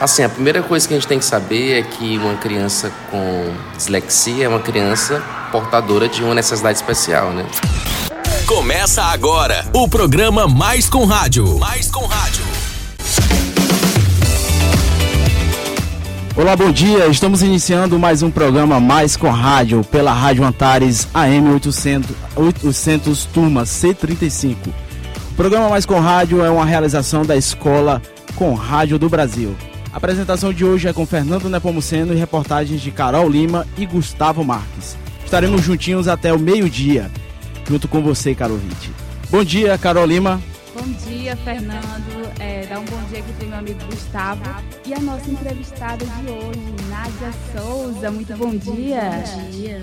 Assim, a primeira coisa que a gente tem que saber é que uma criança com dislexia é uma criança portadora de uma necessidade especial, né? Começa agora o programa Mais com Rádio. Mais com Rádio. Olá, bom dia. Estamos iniciando mais um programa Mais com Rádio pela Rádio Antares AM 800, 800 turma C35. O programa Mais com Rádio é uma realização da Escola com Rádio do Brasil. A apresentação de hoje é com Fernando Nepomuceno e reportagens de Carol Lima e Gustavo Marques. Estaremos juntinhos até o meio-dia, junto com você, Carol Vitti. Bom dia, Carol Lima. Bom dia, Fernando. É, dá um bom dia aqui para o meu amigo Gustavo. E a nossa entrevistada de hoje, Nádia Souza. Muito bom dia. Bom dia.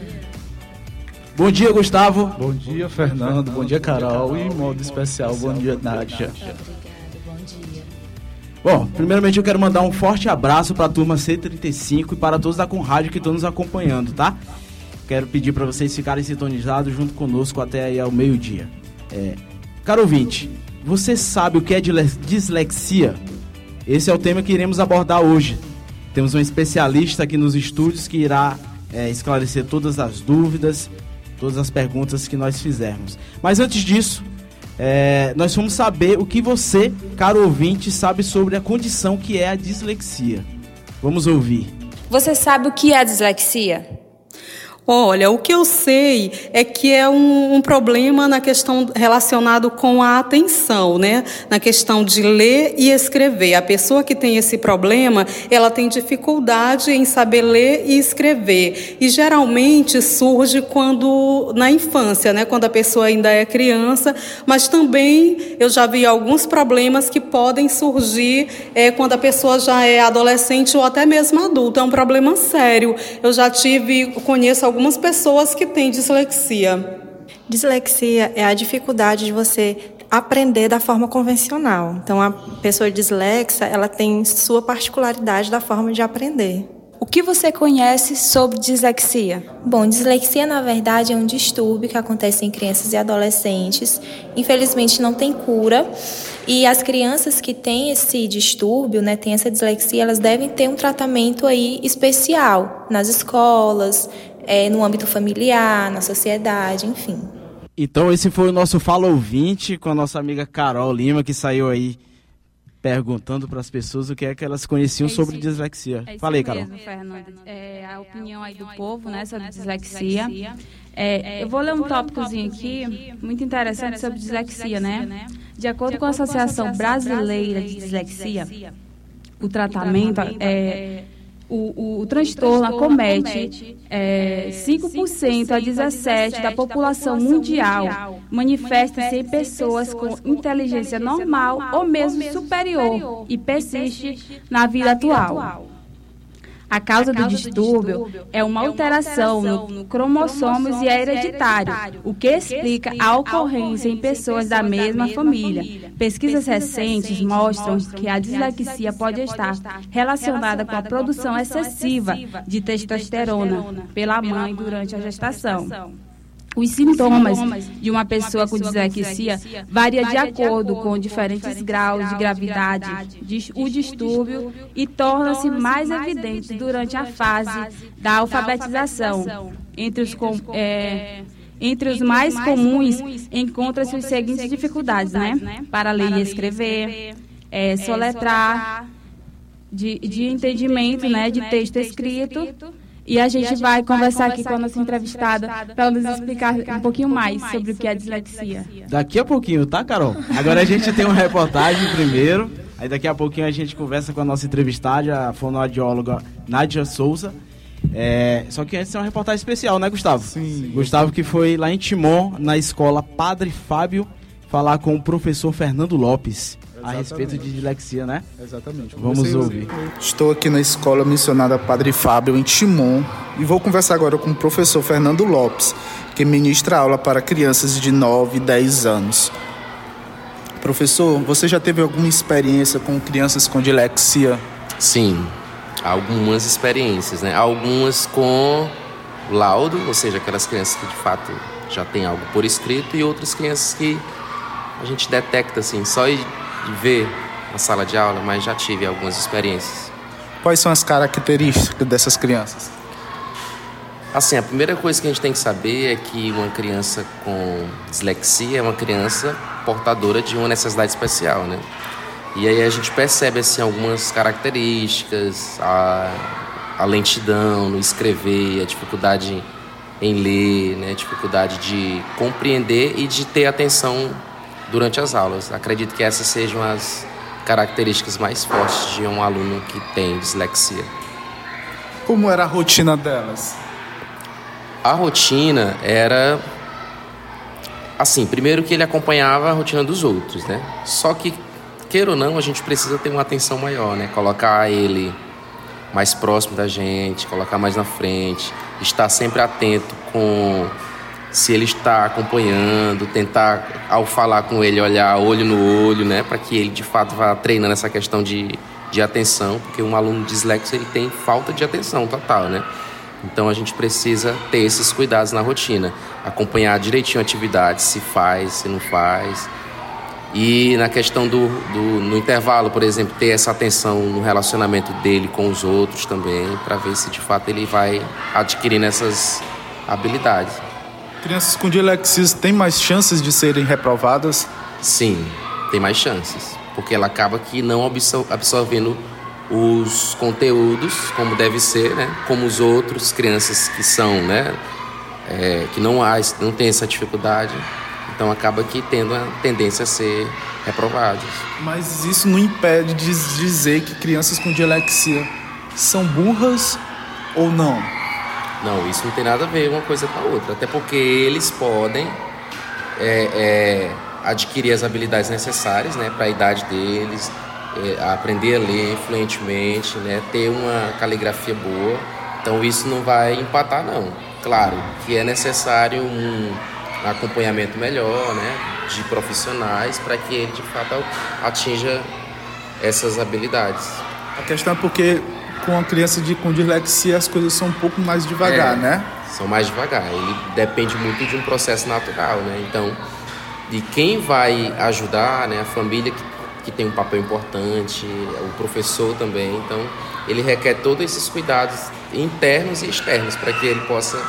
Bom dia, Gustavo. Bom dia, Fernando. Bom dia, Carol. E em modo especial, bom dia, Nádia. Bom, primeiramente eu quero mandar um forte abraço para a turma C35 e para todos da Conrádio que estão nos acompanhando, tá? Quero pedir para vocês ficarem sintonizados junto conosco até aí ao meio-dia. É, caro ouvinte, você sabe o que é dislexia? Esse é o tema que iremos abordar hoje. Temos um especialista aqui nos estúdios que irá é, esclarecer todas as dúvidas, todas as perguntas que nós fizermos. Mas antes disso, é, nós vamos saber o que você, caro ouvinte, sabe sobre a condição que é a dislexia. Vamos ouvir. Você sabe o que é a dislexia? Olha, o que eu sei é que é um, um, problema na questão relacionado com a atenção, né? Na questão de ler e escrever. A pessoa que tem esse problema, ela tem dificuldade em saber ler e escrever. E geralmente surge quando na infância, né? Quando a pessoa ainda é criança. Mas também eu já vi alguns problemas que podem surgir é, quando a pessoa já é adolescente ou até mesmo adulta. É um problema sério. Eu já tive, conheço algumas pessoas que têm dislexia. Dislexia é a dificuldade de você aprender da forma convencional. Então, a pessoa dislexa, ela tem sua particularidade da forma de aprender. O que você conhece sobre dislexia? Bom, dislexia na verdade é um distúrbio que acontece em crianças e adolescentes. Infelizmente não tem cura. E as crianças que têm esse distúrbio, né, têm essa dislexia, elas devem ter um tratamento aí especial nas escolas, é, no âmbito familiar, na sociedade, enfim. Então esse foi o nosso Fala Ouvinte com a nossa amiga Carol Lima, que saiu aí perguntando para as pessoas o que é que elas conheciam é sobre dislexia. É Falei, Carol. Mesmo, Fernanda. É, a opinião aí do povo, né, sobre dislexia. É, eu vou ler um tópicozinho aqui, muito interessante sobre dislexia, né? De acordo com a Associação Brasileira de Dislexia, o tratamento é o, o, o transtorno acomete é, 5% a 17% da população mundial. Manifesta-se em pessoas com inteligência normal ou mesmo superior e persiste na vida atual. A causa do distúrbio é uma alteração no cromossomos e é hereditário, o que explica a ocorrência em pessoas da mesma família. Pesquisas recentes mostram que a dislexia pode estar relacionada com a produção excessiva de testosterona pela mãe durante a gestação. Os sintomas de uma pessoa com dislexia varia de acordo com diferentes graus de gravidade, o distúrbio e torna-se mais evidente durante a fase da alfabetização. Entre os, é, entre os mais comuns encontram-se as seguintes dificuldades, né? Para ler e escrever, é, soletrar, de, de entendimento, né, de texto escrito e a gente, vai conversar aqui com a nossa entrevistada para nos explicar um pouquinho mais sobre o que é dislexia. Daqui a pouquinho, tá, Carol? Agora a gente tem uma reportagem primeiro. Aí daqui a pouquinho a gente conversa com a nossa entrevistada, a fonoaudióloga Nádia Souza. É, só que antes é uma reportagem especial, né, Gustavo? Sim. Gustavo que foi lá em Timon, na escola Padre Fábio, falar com o professor Fernando Lopes a respeito de dislexia, né? Exatamente. Vamos ouvir. Estou aqui na escola missionada Padre Fábio, em Timon, e vou conversar agora com o professor Fernando Lopes, que ministra aula para crianças de 9 e 10 anos. Professor, você já teve alguma experiência com crianças com dislexia? Sim, algumas experiências, né? Algumas com laudo, ou seja, aquelas crianças que de fato já têm algo por escrito, e outras crianças que a gente detecta assim, só de ver na sala de aula, mas já tive algumas experiências. Quais são as características dessas crianças? Assim, a primeira coisa que a gente tem que saber é que uma criança com dislexia é uma criança portadora de uma necessidade especial, né? E aí a gente percebe assim algumas características, a, a lentidão no escrever, a dificuldade em ler, né? a dificuldade de compreender e de ter atenção durante as aulas. Acredito que essas sejam as características mais fortes de um aluno que tem dislexia. Como era a rotina delas? A rotina era assim, primeiro que ele acompanhava a rotina dos outros, né? Só que queira ou não, a gente precisa ter uma atenção maior, né? Colocar ele mais próximo da gente, colocar mais na frente, estar sempre atento com se ele está acompanhando, tentar ao falar com ele olhar olho no olho, né, para que ele de fato vá treinando essa questão de, de atenção, porque um aluno dislexo ele tem falta de atenção total, né? Então a gente precisa ter esses cuidados na rotina, acompanhar direitinho a atividade, se faz, se não faz. E na questão do, do no intervalo, por exemplo, ter essa atenção no relacionamento dele com os outros também, para ver se de fato ele vai adquirindo essas habilidades. Crianças com dislexia têm mais chances de serem reprovadas? Sim, tem mais chances, porque ela acaba que não absorvendo os conteúdos como deve ser, né? Como os outros crianças que são, né? É, que não há, não tem essa dificuldade, então acaba que tendo a tendência a ser reprovados. Mas isso não impede de dizer que crianças com dislexia são burras ou não? Não, isso não tem nada a ver uma coisa com a outra, até porque eles podem é, é, adquirir as habilidades necessárias, né, para a idade deles, é, aprender a ler fluentemente, né, ter uma caligrafia boa. Então isso não vai empatar não. Claro que é necessário um acompanhamento melhor, né, de profissionais para que ele de fato atinja essas habilidades. A questão é porque com a criança de, com dislexia as coisas são um pouco mais devagar, é, né? São mais devagar. Ele depende muito de um processo natural, né? Então, de quem vai ajudar, né? A família que que tem um papel importante, o professor também. Então, ele requer todos esses cuidados internos e externos para que ele possa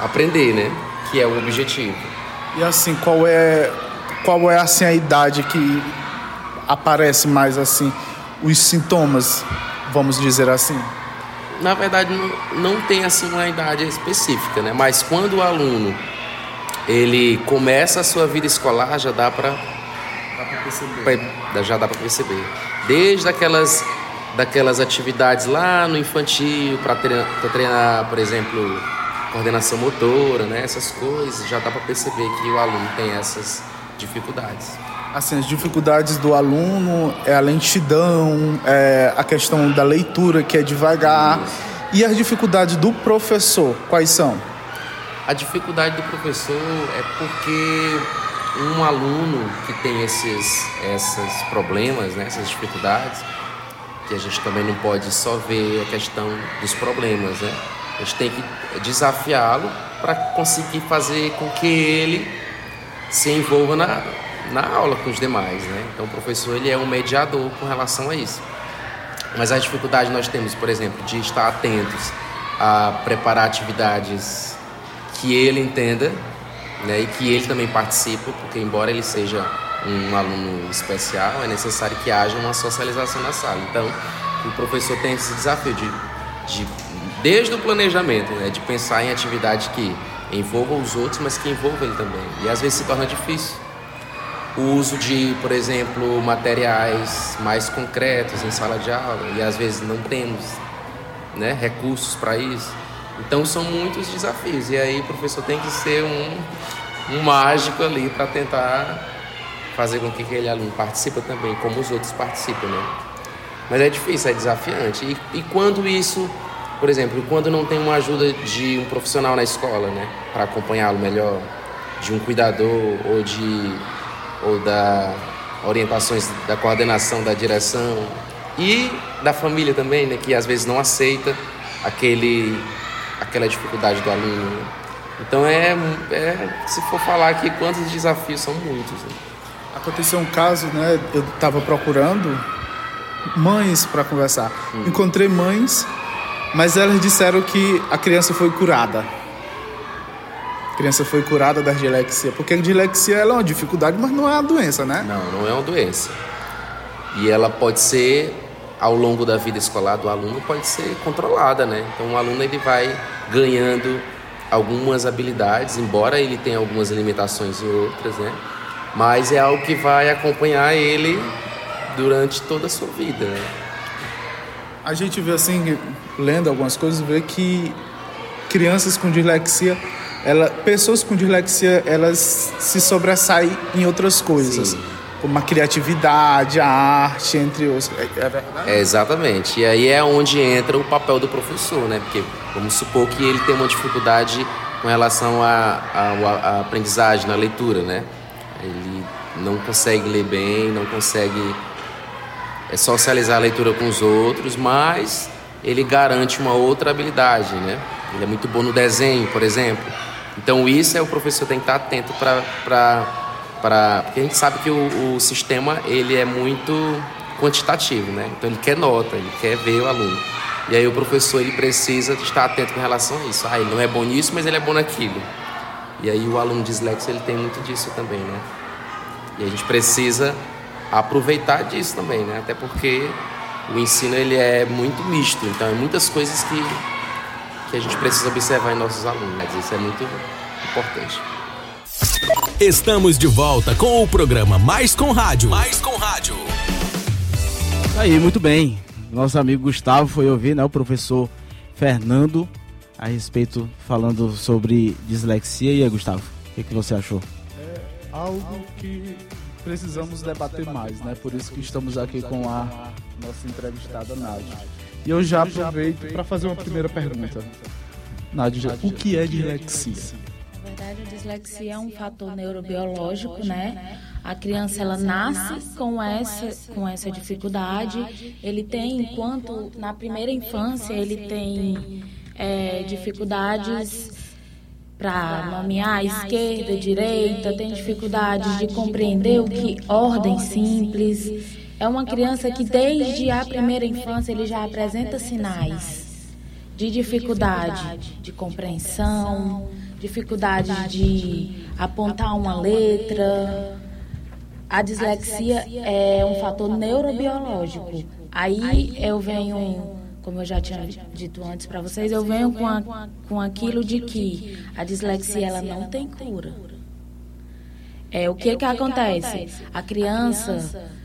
aprender, né? Que é o objetivo. E assim, qual é qual é assim a idade que aparece mais assim os sintomas, vamos dizer assim? Na verdade, não, não tem assim uma idade específica, né? Mas quando o aluno ele começa a sua vida escolar, já dá para já dá para perceber. Desde aquelas daquelas atividades lá no infantil para treinar, treinar, por exemplo, coordenação motora, né? Essas coisas, já dá para perceber que o aluno tem essas dificuldades. Assim, as dificuldades do aluno é a lentidão, é a questão da leitura que é devagar. E as dificuldades do professor, quais são? A dificuldade do professor é porque um aluno que tem esses, esses problemas, né, essas dificuldades, que a gente também não pode só ver a questão dos problemas, né? A gente tem que desafiá-lo para conseguir fazer com que ele se envolva na, na aula com os demais, né? Então o professor ele é um mediador com relação a isso. Mas a dificuldade nós temos, por exemplo, de estar atentos a preparar atividades que ele entenda né, e que ele também participa, porque embora ele seja um aluno especial, é necessário que haja uma socialização na sala. Então, o professor tem esse desafio de, de desde o planejamento, né, de pensar em atividade que envolva os outros, mas que envolva ele também. E às vezes se torna difícil. O uso de, por exemplo, materiais mais concretos em sala de aula, e às vezes não temos né, recursos para isso. Então são muitos desafios. E aí o professor tem que ser um, um mágico ali para tentar fazer com que aquele aluno participe também, como os outros participam, né? Mas é difícil, é desafiante. E, e quando isso, por exemplo, quando não tem uma ajuda de um profissional na escola, né, para acompanhá-lo melhor, de um cuidador ou de ou da orientações da coordenação da direção e da família também, né, que às vezes não aceita aquele aquela dificuldade do aluno. Então é, é se for falar aqui quantos desafios são muitos. Né? Aconteceu um caso, né? Eu estava procurando mães para conversar. Hum. Encontrei mães, mas elas disseram que a criança foi curada. Criança foi curada da dislexia, porque a dislexia é uma dificuldade, mas não é uma doença, né? Não, não é uma doença. E ela pode ser ao longo da vida escolar do aluno pode ser controlada, né? Então o aluno ele vai ganhando algumas habilidades, embora ele tenha algumas limitações em outras, né? Mas é algo que vai acompanhar ele durante toda a sua vida. Né? A gente vê assim, lendo algumas coisas, vê que crianças com dislexia, ela, pessoas com dislexia, elas se sobressaem em outras coisas. Sim como a criatividade, a arte, entre outros. É, é verdade? É, exatamente. E aí é onde entra o papel do professor, né? Porque vamos supor que ele tem uma dificuldade com relação à aprendizagem, na leitura, né? Ele não consegue ler bem, não consegue é, socializar a leitura com os outros, mas ele garante uma outra habilidade, né? Ele é muito bom no desenho, por exemplo. Então isso é o professor tem que estar atento para para porque a gente sabe que o, o, sistema ele é muito quantitativo, né? Então ele quer nota, ele quer ver o aluno. E aí o professor ele precisa estar atento com relação a isso. Ah, ele não é bom nisso, mas ele é bom naquilo. E aí o aluno dislexo ele tem muito disso também, né? E a gente precisa aproveitar disso também, né? Até porque o ensino ele é muito misto, então é muitas coisas que que a gente precisa observar em nossos alunos. Isso é muito importante. Estamos de volta com o programa Mais com Rádio. Mais com Rádio. Aí, muito bem. Nosso amigo Gustavo foi ouvir, né, o professor Fernando a respeito falando sobre dislexia. E aí, Gustavo, o que, que você achou? É algo que precisamos debater mais, né? Por isso que estamos aqui com a nossa entrevistada Nádia. E eu já aproveito para fazer uma primeira pergunta. Nádia, o que é dislexia? verdade, a dislexia é um fator neurobiológico, né? A criança ela nasce com essa com essa dificuldade. Ele tem, enquanto na primeira infância ele tem é, dificuldades para nomear esquerda, direita, tem dificuldades de compreender o que ordem simples. É uma criança que desde a primeira infância ele já apresenta sinais de dificuldade de compreensão, dificuldade de apontar uma letra. A dislexia é um fator neurobiológico. Aí eu venho, como eu já tinha dito antes para vocês, eu venho com, a, com aquilo de que a dislexia ela não tem cura. É o que que acontece? A criança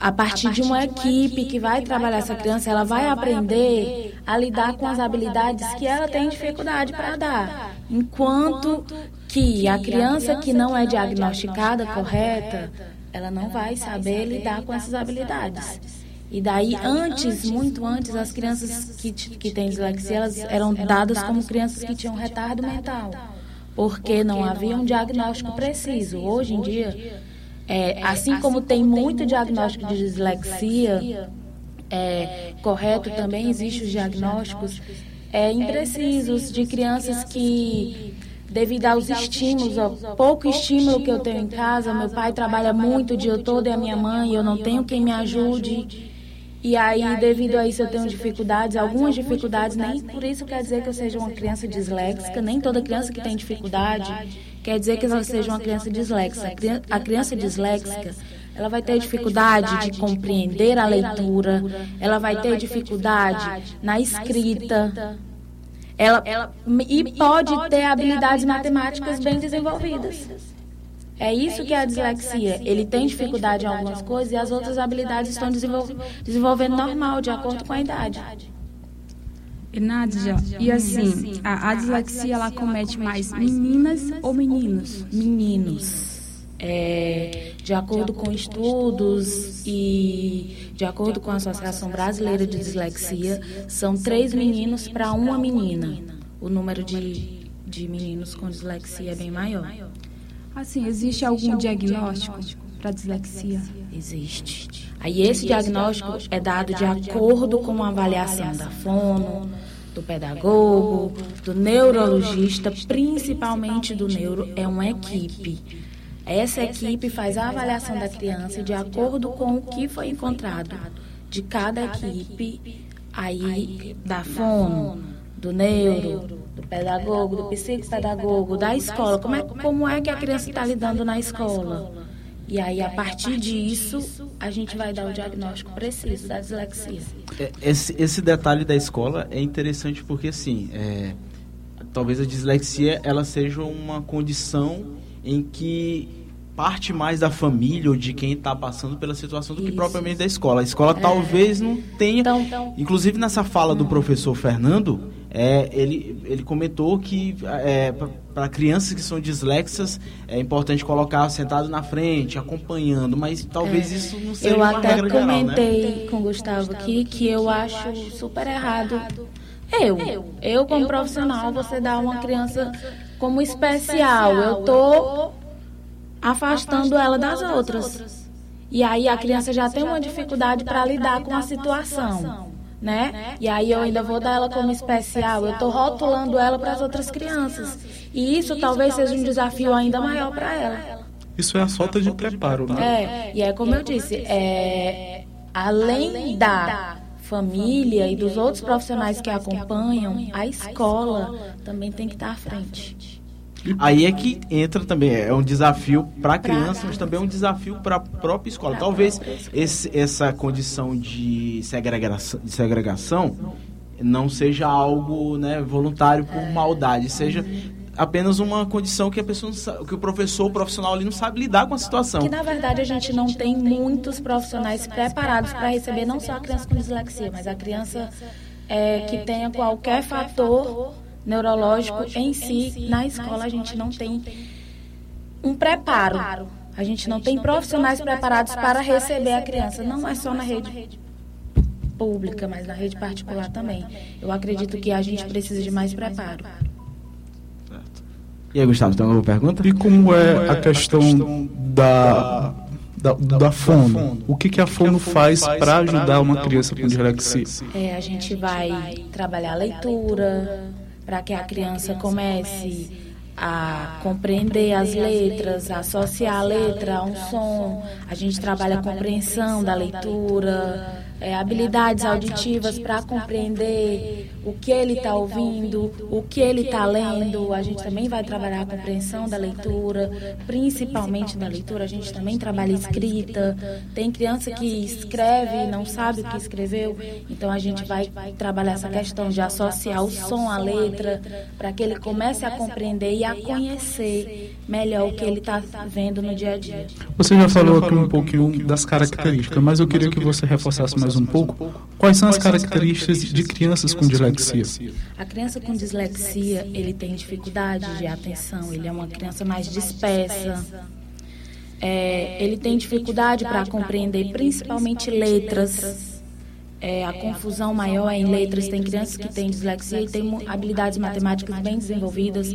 a partir de uma equipe que vai trabalhar essa criança, ela vai aprender a lidar com as habilidades que ela tem dificuldade para dar. Enquanto que a criança que não é diagnosticada correta, ela não vai saber lidar com essas habilidades. E daí, antes, muito antes, as crianças que, que têm dislexia, elas eram dadas como crianças que tinham retardo mental, porque não havia um diagnóstico preciso. Hoje em dia, é, assim como tem muito diagnóstico de dislexia, é, correto, também existem os diagnósticos é, imprecisos de crianças que, devido aos estímulos, ao pouco estímulo que eu tenho em casa, meu pai trabalha muito o dia todo e a minha mãe, eu não tenho quem me ajude. E aí, devido a isso, eu tenho dificuldades, algumas dificuldades, nem por isso quer dizer que eu seja uma criança disléxica, nem toda criança que tem dificuldade quer dizer que ela seja uma criança disléxica. A criança disléxica, ela vai ter dificuldade de compreender a leitura, ela vai ter dificuldade na escrita, ela, ela e pode ter habilidades matemáticas bem desenvolvidas. É isso que é a dislexia. Ele tem dificuldade em algumas coisas e as outras habilidades estão desenvolvendo normal, de acordo com a idade. E Nádia, e assim, a, a dislexia ela comete mais meninas ou meninos? Meninos. É, de acordo com estudos e de acordo com a Associação Brasileira de Dislexia, são três meninos para uma menina. O número de, de meninos com dislexia é bem maior. Assim, existe algum diagnóstico para dislexia? Existe. Aí esse diagnóstico é dado de acordo com a avaliação da fono, do pedagogo, do neurologista, principalmente do neuro, é uma equipe. Essa equipe faz a avaliação da criança de acordo com o que foi encontrado de cada equipe, aí da fono, do neuro, do pedagogo, do psicopedagogo, da escola. Como é, como é que a criança está lidando na escola? E aí, a partir disso, a gente vai dar o diagnóstico preciso da dislexia. É, esse, esse detalhe da escola é interessante porque, assim, é, talvez a dislexia ela seja uma condição em que parte mais da família ou de quem está passando pela situação do Isso. que propriamente da escola. A escola é. talvez não tenha. Então, então, inclusive nessa fala do professor Fernando, é, ele, ele comentou que é, para crianças que são dislexas é importante colocar sentado na frente, acompanhando, mas talvez é. isso não seja eu uma regra geral, Eu até comentei com o Gustavo aqui que eu acho super errado. Eu, eu como profissional, você dá uma criança como especial. Eu tô afastando ela das outras. E aí a criança já tem uma dificuldade para lidar com a situação, né? E aí eu ainda vou dar ela como especial, eu estou rotulando ela para as outras crianças. E isso talvez seja um desafio ainda maior para ela. Isso é a falta de preparo, né? É, e é como eu disse, é, além da família e dos outros profissionais que acompanham, a escola também tem que estar à frente. Aí é que entra também, é um desafio para a criança, mas também é um desafio para a própria escola. Talvez esse, essa condição de segregação, de segregação não seja algo né, voluntário por maldade, seja apenas uma condição que a pessoa que o professor o profissional ali não sabe lidar com a situação. Que na verdade a gente não tem muitos profissionais preparados para receber não só a criança com dislexia, mas a criança é, que tenha qualquer fator neurológico em si, na escola a gente não tem um preparo. A gente não tem profissionais preparados para receber a criança. Não é só na rede pública, mas na rede particular também. Eu acredito que a gente precisa de mais preparo. E aí, Gustavo, tem alguma pergunta? E como é a questão da, da, da fono? O que, que a fono faz para ajudar uma criança com dislexia? É, a gente vai trabalhar a leitura, para que a criança comece a compreender as letras, a associar a letra a um som. A gente trabalha a compreensão da leitura, é, habilidades auditivas para compreender o que ele está ouvindo, o que ele está lendo. A gente também vai trabalhar a compreensão da leitura, principalmente da leitura. A gente também trabalha escrita. Tem criança que escreve e não sabe o que escreveu, então a gente vai trabalhar essa questão de associar o som à letra para que ele comece a compreender e a conhecer melhor o que ele está vendo no dia a dia. Você já falou aqui um pouquinho das características, mas eu queria que você reforçasse mais um pouco. Quais são as características de crianças com dislexia? A criança com dislexia, ele tem dificuldade de atenção, ele é uma criança mais dispersa. É, ele tem dificuldade para compreender principalmente letras. É, a confusão maior é em letras. Tem crianças que têm dislexia e têm habilidades matemáticas bem desenvolvidas.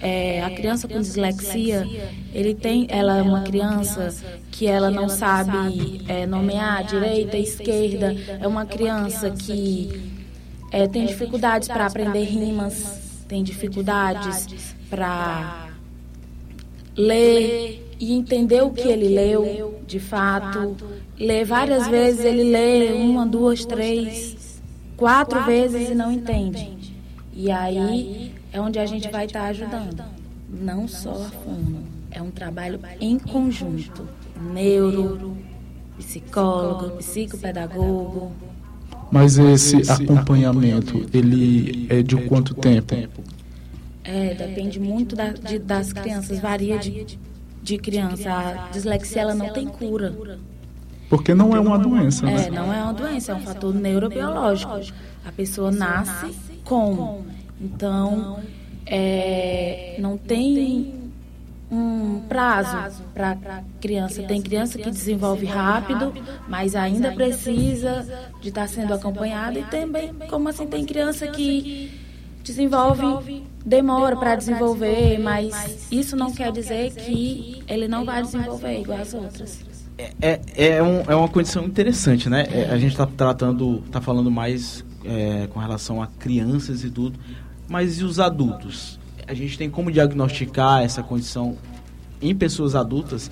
É, a criança com dislexia, ele tem, ela é uma criança que ela não sabe é, nomear direita, esquerda. É uma criança que é, tem dificuldades para aprender rimas, tem dificuldades para ler e entender o que ele leu, de fato. Ler várias vezes, ele lê uma, duas, três, quatro vezes e não entende. E aí é onde a gente vai estar tá ajudando. Não só a fono, é um trabalho em conjunto. Neuro, psicólogo, psicopedagogo. Mas esse acompanhamento, ele é de quanto tempo? É, depende muito da, de, das crianças, varia de, de criança. A dislexia ela não tem cura. Porque não é uma doença, né? É, não é uma doença, é um fator neurobiológico. A pessoa nasce com. Então, é, não tem um prazo para criança. Tem criança que desenvolve rápido, mas ainda precisa de estar sendo acompanhada. E também, como assim, tem criança que desenvolve, demora para desenvolver, mas isso não quer dizer que ele não vai desenvolver igual as outras. É, é, é, um, é uma condição interessante, né? É, a gente está tratando, está falando mais é, com relação a crianças e tudo, mas e os adultos? A gente tem como diagnosticar essa condição em pessoas adultas?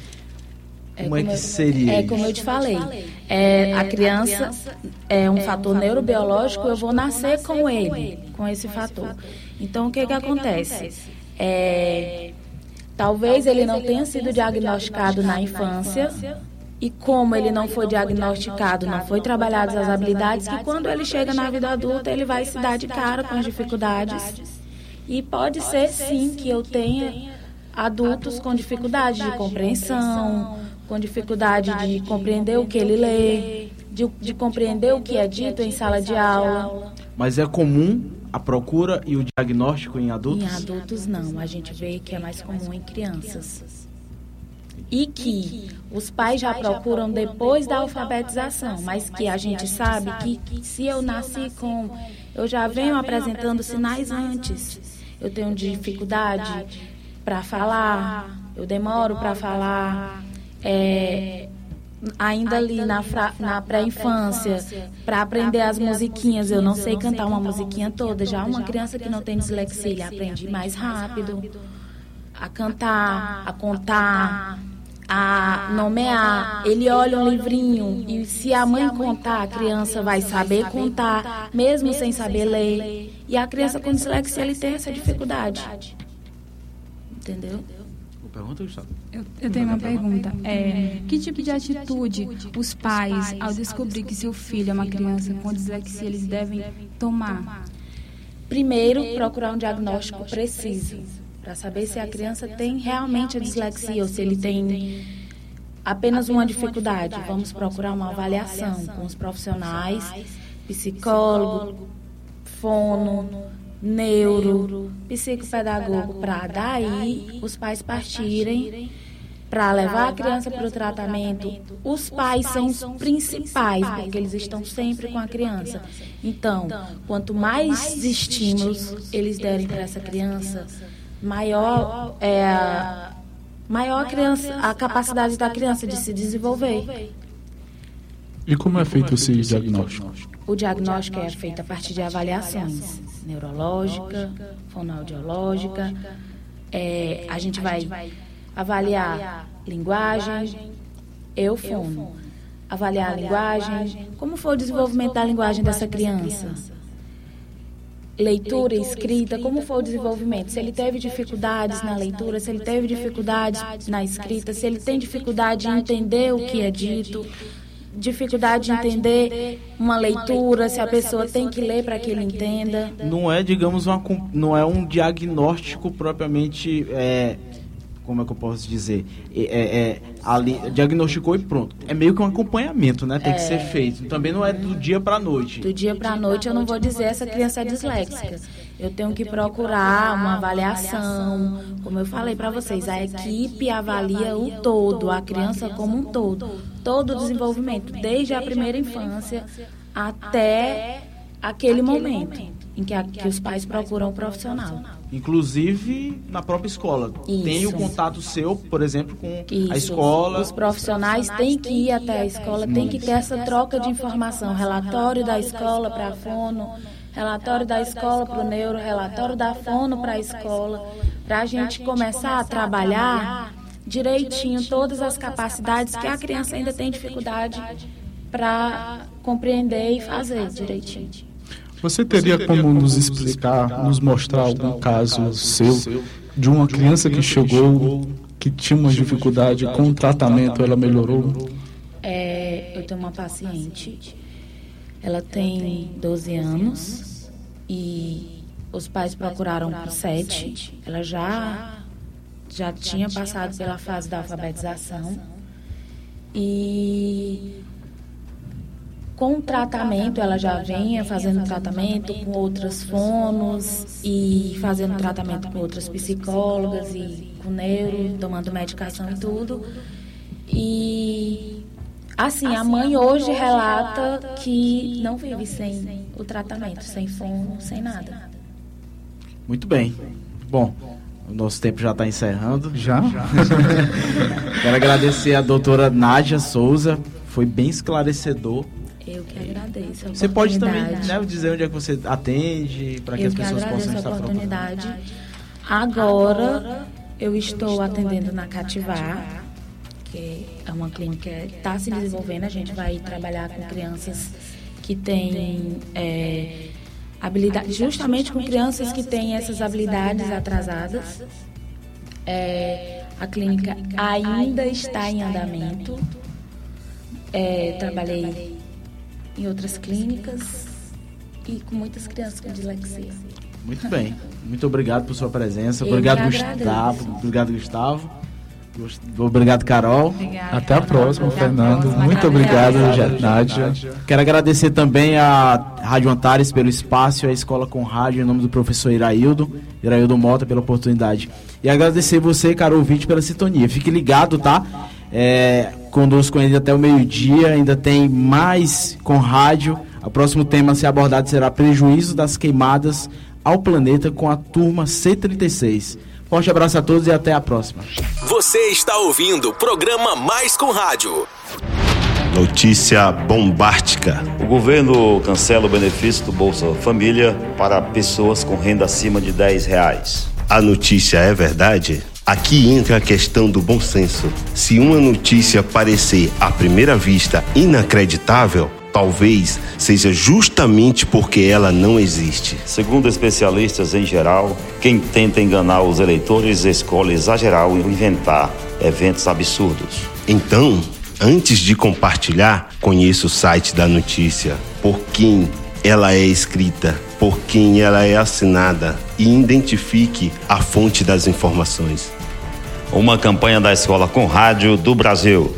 Como é que seria É como eu te falei. É, a criança é um fator neurobiológico, eu vou nascer com ele, com esse fator. Então, o que, que acontece? É, talvez ele não tenha sido diagnosticado na infância, e como ele não foi diagnosticado, não foi trabalhadas as habilidades, que quando ele chega na vida adulta, ele vai se dar de cara com as dificuldades. E pode ser, sim, que eu tenha adultos com dificuldade de compreensão, com dificuldade de compreender o que ele lê, de, de compreender o que é dito em sala de aula. Mas é comum a procura e o diagnóstico em adultos? Em adultos, não. A gente vê que é mais comum em crianças. E que os pais já procuram depois da alfabetização, mas que a gente sabe que se eu nasci com. Eu já venho apresentando sinais antes. Eu tenho dificuldade para falar, eu demoro para falar. É, ainda ali na, na pré-infância, para aprender as musiquinhas, eu não sei cantar uma musiquinha toda. Já uma criança que não tem dislexia, ele aprende mais rápido a cantar, a contar, a nomear. Ele olha um livrinho e se a mãe contar, a criança vai saber contar, mesmo sem saber ler. E a criança com dislexia, ele tem essa dificuldade. Entendeu? Pergunta, Gustavo. Eu, eu tenho uma pergunta. É, que tipo de atitude os pais, ao descobrir que seu filho é uma criança com dislexia, eles devem tomar? Primeiro, procurar um diagnóstico preciso, para saber se a criança tem realmente a dislexia ou se ele tem apenas uma dificuldade. Vamos procurar uma avaliação com os profissionais, psicólogo, fono, neuro, psicopedagogo, para daí os pais partirem para levar a criança para o tratamento. Os pais são os principais, porque eles estão sempre com a criança. Então, quanto mais estímulos eles derem para essa criança, maior é a, maior a, criança, a capacidade da criança de se desenvolver. E como é feito esse diagnóstico? O diagnóstico é feito a partir de avaliações neurológica, fonoaudiológica. É, a gente vai avaliar linguagem, eu fono. Avaliar a linguagem, como foi o desenvolvimento da linguagem dessa criança. Leitura escrita, como foi o desenvolvimento? Se ele teve dificuldades na leitura, se ele teve dificuldades na escrita, se ele tem dificuldade em entender o que é dito, dificuldade de entender uma leitura, se a pessoa tem que ler para que ele entenda. Não é, digamos, uma, não é um diagnóstico propriamente. É, como é que eu posso dizer? É, é- é ali, diagnosticou e pronto. É meio que um acompanhamento, né? Tem que ser feito. Também não é do dia para noite. Do dia para a noite eu não vou dizer essa criança é disléxica. Eu tenho que procurar uma avaliação. Como eu falei para vocês, a equipe avalia o todo, a criança como um todo. Todo o desenvolvimento, desde a primeira infância até aquele momento em que, a- que os pais procuram o profissional. Inclusive na própria escola. Tem o contato seu, por exemplo, com a Isso. escola. Os profissionais têm que ir até a escola, tem que ter essa troca de informação. Relatório da escola para a fono, relatório da escola para o neuro, relatório da fono para a escola, para a gente começar a trabalhar direitinho todas as capacidades que a criança ainda tem dificuldade para compreender e fazer direitinho. Você teria como nos explicar, nos mostrar algum caso seu de uma criança que chegou, que tinha uma dificuldade com o tratamento, ela melhorou? É, eu tenho uma paciente, ela tem 12 anos e os pais procuraram por 7. Ela já, já tinha passado pela fase da alfabetização e com o tratamento, ela já vinha fazendo tratamento com outras fonos e fazendo tratamento com outras psicólogas e com neuro, tomando medicação e tudo. E assim, a mãe hoje relata que não vive sem o tratamento, sem fono, sem nada. Muito bem. Bom, o nosso tempo já está encerrando. Já? Quero agradecer a doutora Nádia Souza. Foi bem esclarecedor. Eu que agradeço. a Você pode também oportunidade. né, dizer onde é que você atende, para que eu as que pessoas possam a estar procurando. oportunidade. Agora eu estou atendendo na Cativar, é uma clínica que está se desenvolvendo. A gente vai trabalhar com crianças que têm é, habilidade, justamente com crianças que têm essas habilidades atrasadas. É, a clínica ainda está em andamento. É, trabalhei em outras clínicas e com muitas crianças com dislexia. Muito bem. Muito obrigado por sua presença. Obrigado, Gustavo. Obrigado, Gustavo. Obrigado, Carol. Obrigada, Até a próxima, Fernando. Muito obrigado, Nádia. Quero agradecer também a Rádio Antares pelo espaço e a Escola com Rádio, em nome do professor Iraildo, Iraildo Mota, pela oportunidade. E agradecer você, Carol Vinte, pela sintonia. Fique ligado, tá? É, conosco ainda até o meio-dia, ainda tem mais com rádio. O próximo tema a ser abordado será prejuízo das queimadas ao planeta com a turma C36. Forte abraço a todos e até a próxima. Você está ouvindo o programa Mais com Rádio. Notícia bombástica. O governo cancela o benefício do Bolsa Família para pessoas com renda acima de 10 reais. A notícia é verdade? Aqui entra a questão do bom senso. Se uma notícia parecer à primeira vista inacreditável, talvez seja justamente porque ela não existe. Segundo especialistas em geral, quem tenta enganar os eleitores escolhe exagerar ou inventar eventos absurdos. Então, antes de compartilhar, conheça o site da notícia, por quem ela é escrita, por quem ela é assinada e identifique a fonte das informações. Uma campanha da Escola com Rádio do Brasil.